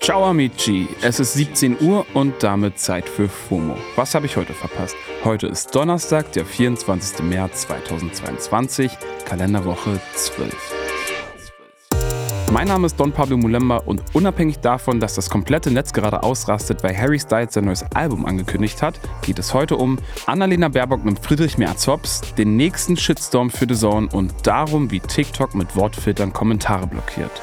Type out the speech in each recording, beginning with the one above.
Ciao amici, es ist 17 Uhr und damit Zeit für FOMO. Was habe ich heute verpasst? Heute ist Donnerstag, der 24. März 2022, Kalenderwoche 12. Mein Name ist Don Pablo Mulemba und unabhängig davon, dass das komplette Netz gerade ausrastet, weil Harry Styles sein neues Album angekündigt hat, geht es heute um Annalena Baerbock mit Friedrich Merz Hops, den nächsten Shitstorm für The Zone und darum, wie TikTok mit Wortfiltern Kommentare blockiert.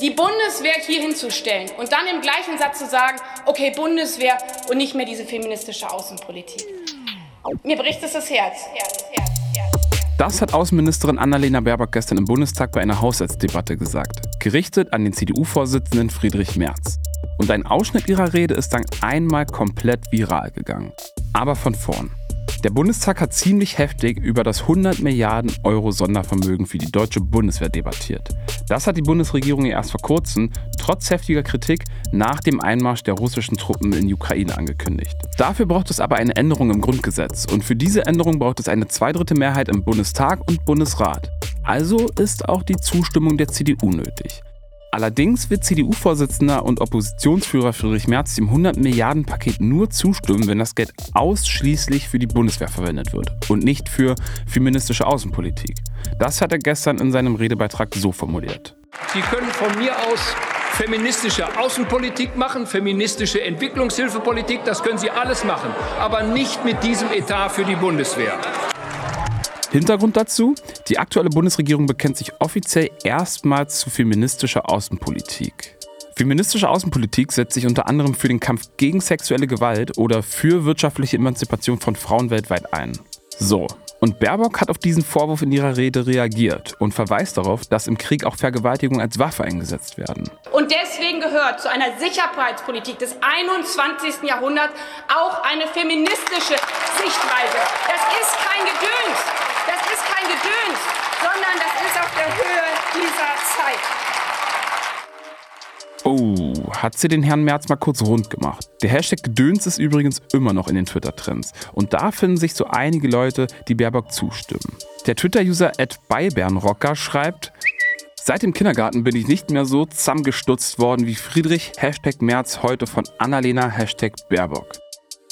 Die Bundeswehr hier hinzustellen und dann im gleichen Satz zu sagen, okay, Bundeswehr und nicht mehr diese feministische Außenpolitik. Mir bricht es das Herz. Das hat Außenministerin Annalena Baerbock gestern im Bundestag bei einer Haushaltsdebatte gesagt, gerichtet an den CDU-Vorsitzenden Friedrich Merz. Und ein Ausschnitt ihrer Rede ist dann einmal komplett viral gegangen. Aber von vorn. Der Bundestag hat ziemlich heftig über das 100 Milliarden Euro Sondervermögen für die deutsche Bundeswehr debattiert. Das hat die Bundesregierung erst vor kurzem, trotz heftiger Kritik, nach dem Einmarsch der russischen Truppen in die Ukraine angekündigt. Dafür braucht es aber eine Änderung im Grundgesetz und für diese Änderung braucht es eine Zweidrittelmehrheit im Bundestag und Bundesrat. Also ist auch die Zustimmung der CDU nötig. Allerdings wird CDU-Vorsitzender und Oppositionsführer Friedrich Merz dem 100 Milliarden Paket nur zustimmen, wenn das Geld ausschließlich für die Bundeswehr verwendet wird und nicht für feministische Außenpolitik. Das hat er gestern in seinem Redebeitrag so formuliert. Sie können von mir aus feministische Außenpolitik machen, feministische Entwicklungshilfepolitik, das können Sie alles machen, aber nicht mit diesem Etat für die Bundeswehr. Hintergrund dazu, die aktuelle Bundesregierung bekennt sich offiziell erstmals zu feministischer Außenpolitik. Feministische Außenpolitik setzt sich unter anderem für den Kampf gegen sexuelle Gewalt oder für wirtschaftliche Emanzipation von Frauen weltweit ein. So, und Baerbock hat auf diesen Vorwurf in ihrer Rede reagiert und verweist darauf, dass im Krieg auch Vergewaltigungen als Waffe eingesetzt werden. Und deswegen gehört zu einer Sicherheitspolitik des 21. Jahrhunderts auch eine feministische Sichtweise. Das ist kein Gedöns. Das ist kein Gedöns, sondern das ist auf der Höhe dieser Zeit. Oh, hat sie den Herrn Merz mal kurz rund gemacht. Der Hashtag Gedöns ist übrigens immer noch in den Twitter-Trends. Und da finden sich so einige Leute, die Baerbock zustimmen. Der Twitter-User @beibernrocker schreibt, Seit dem Kindergarten bin ich nicht mehr so zusammengestutzt worden wie Friedrich Hashtag Merz heute von Annalena Hashtag Baerbock.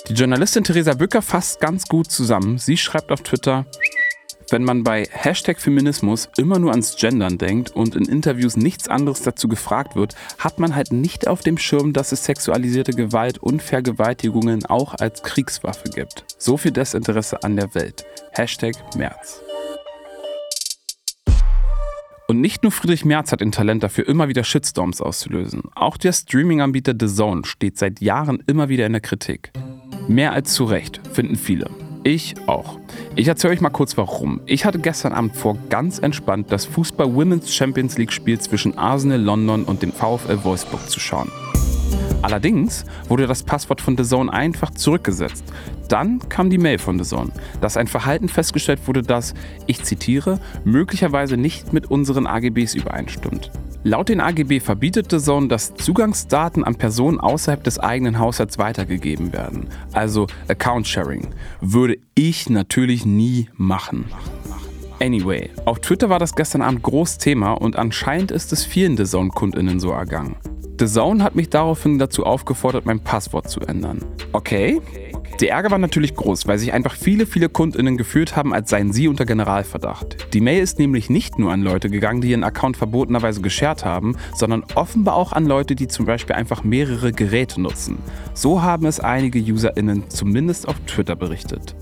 Die Journalistin Theresa Bücker fasst ganz gut zusammen. Sie schreibt auf Twitter, wenn man bei Hashtag Feminismus immer nur ans Gendern denkt und in Interviews nichts anderes dazu gefragt wird, hat man halt nicht auf dem Schirm, dass es sexualisierte Gewalt und Vergewaltigungen auch als Kriegswaffe gibt. So viel Desinteresse an der Welt. Hashtag März. Und nicht nur Friedrich Merz hat ein Talent dafür, immer wieder Shitstorms auszulösen. Auch der Streaming-Anbieter The Zone steht seit Jahren immer wieder in der Kritik. Mehr als zu Recht, finden viele. Ich auch. Ich erzähle euch mal kurz warum. Ich hatte gestern Abend vor, ganz entspannt das Fußball Women's Champions League Spiel zwischen Arsenal London und dem VfL Wolfsburg zu schauen. Allerdings wurde das Passwort von The Zone einfach zurückgesetzt. Dann kam die Mail von The Zone, dass ein Verhalten festgestellt wurde, das, ich zitiere, möglicherweise nicht mit unseren AGBs übereinstimmt. Laut den AGB verbietet The Zone, dass Zugangsdaten an Personen außerhalb des eigenen Haushalts weitergegeben werden. Also Account Sharing. Würde ich natürlich nie machen. Anyway, auf Twitter war das gestern Abend groß Thema und anscheinend ist es vielen The Zone-KundInnen so ergangen. The Zone hat mich daraufhin dazu aufgefordert, mein Passwort zu ändern. Okay, der Ärger war natürlich groß, weil sich einfach viele, viele KundInnen gefühlt haben, als seien sie unter Generalverdacht. Die Mail ist nämlich nicht nur an Leute gegangen, die ihren Account verbotenerweise geshared haben, sondern offenbar auch an Leute, die zum Beispiel einfach mehrere Geräte nutzen. So haben es einige UserInnen zumindest auf Twitter berichtet.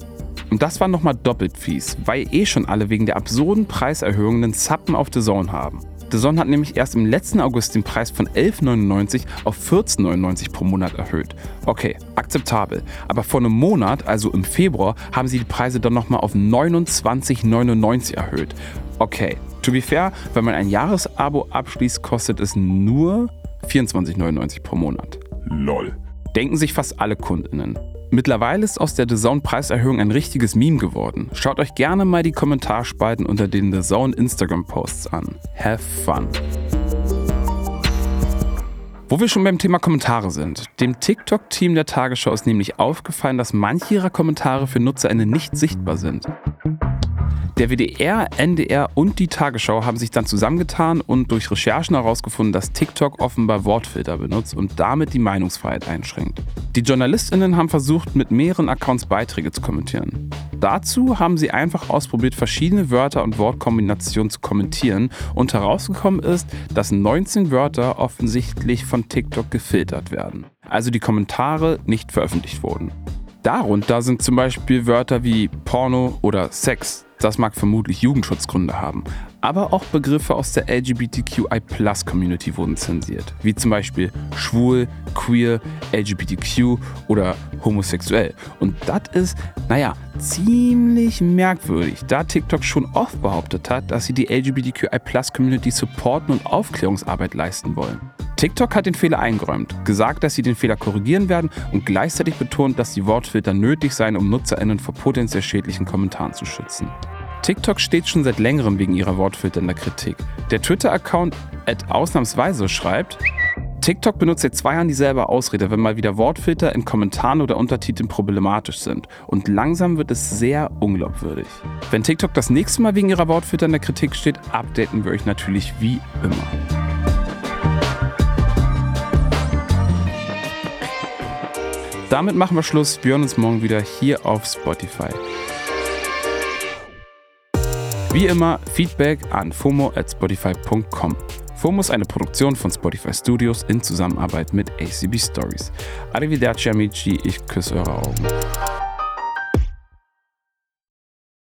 Und das war nochmal doppelt fies, weil eh schon alle wegen der absurden Preiserhöhungen den Zappen auf The Zone haben. The Zone hat nämlich erst im letzten August den Preis von 11,99 auf 14,99 pro Monat erhöht. Okay, akzeptabel. Aber vor einem Monat, also im Februar, haben sie die Preise dann nochmal auf 29,99 erhöht. Okay, to be fair, wenn man ein Jahresabo abschließt, kostet es nur 24,99 pro Monat. Lol. Denken sich fast alle KundInnen. Mittlerweile ist aus der The Zone Preiserhöhung ein richtiges Meme geworden. Schaut euch gerne mal die Kommentarspalten unter den The Zone Instagram Posts an. Have fun. Wo wir schon beim Thema Kommentare sind. Dem TikTok-Team der Tagesschau ist nämlich aufgefallen, dass manche ihrer Kommentare für NutzerInnen nicht sichtbar sind. Der WDR, NDR und die Tagesschau haben sich dann zusammengetan und durch Recherchen herausgefunden, dass TikTok offenbar Wortfilter benutzt und damit die Meinungsfreiheit einschränkt. Die JournalistInnen haben versucht, mit mehreren Accounts Beiträge zu kommentieren. Dazu haben sie einfach ausprobiert, verschiedene Wörter und Wortkombinationen zu kommentieren und herausgekommen ist, dass 19 Wörter offensichtlich von TikTok gefiltert werden. Also die Kommentare nicht veröffentlicht wurden. Darunter sind zum Beispiel Wörter wie Porno oder Sex, das mag vermutlich Jugendschutzgründe haben. Aber auch Begriffe aus der LGBTQI-Plus-Community wurden zensiert, wie zum Beispiel schwul, queer, LGBTQ oder homosexuell. Und das ist, naja, ziemlich merkwürdig, da TikTok schon oft behauptet hat, dass sie die LGBTQI-Plus-Community supporten und Aufklärungsarbeit leisten wollen. TikTok hat den Fehler eingeräumt, gesagt, dass sie den Fehler korrigieren werden und gleichzeitig betont, dass die Wortfilter nötig seien, um NutzerInnen vor potenziell schädlichen Kommentaren zu schützen. TikTok steht schon seit längerem wegen ihrer Wortfilter in der Kritik. Der Twitter-Account ausnahmsweise schreibt, TikTok benutzt seit zwei Jahren dieselbe Ausrede, wenn mal wieder Wortfilter in Kommentaren oder Untertiteln problematisch sind. Und langsam wird es sehr unglaubwürdig. Wenn TikTok das nächste Mal wegen ihrer Wortfilter in der Kritik steht, updaten wir euch natürlich wie immer. Damit machen wir Schluss. Wir hören uns morgen wieder hier auf Spotify. Wie immer, Feedback an fomo at spotify.com. FOMO ist eine Produktion von Spotify Studios in Zusammenarbeit mit ACB Stories. Arrivederci amici, ich küsse eure Augen.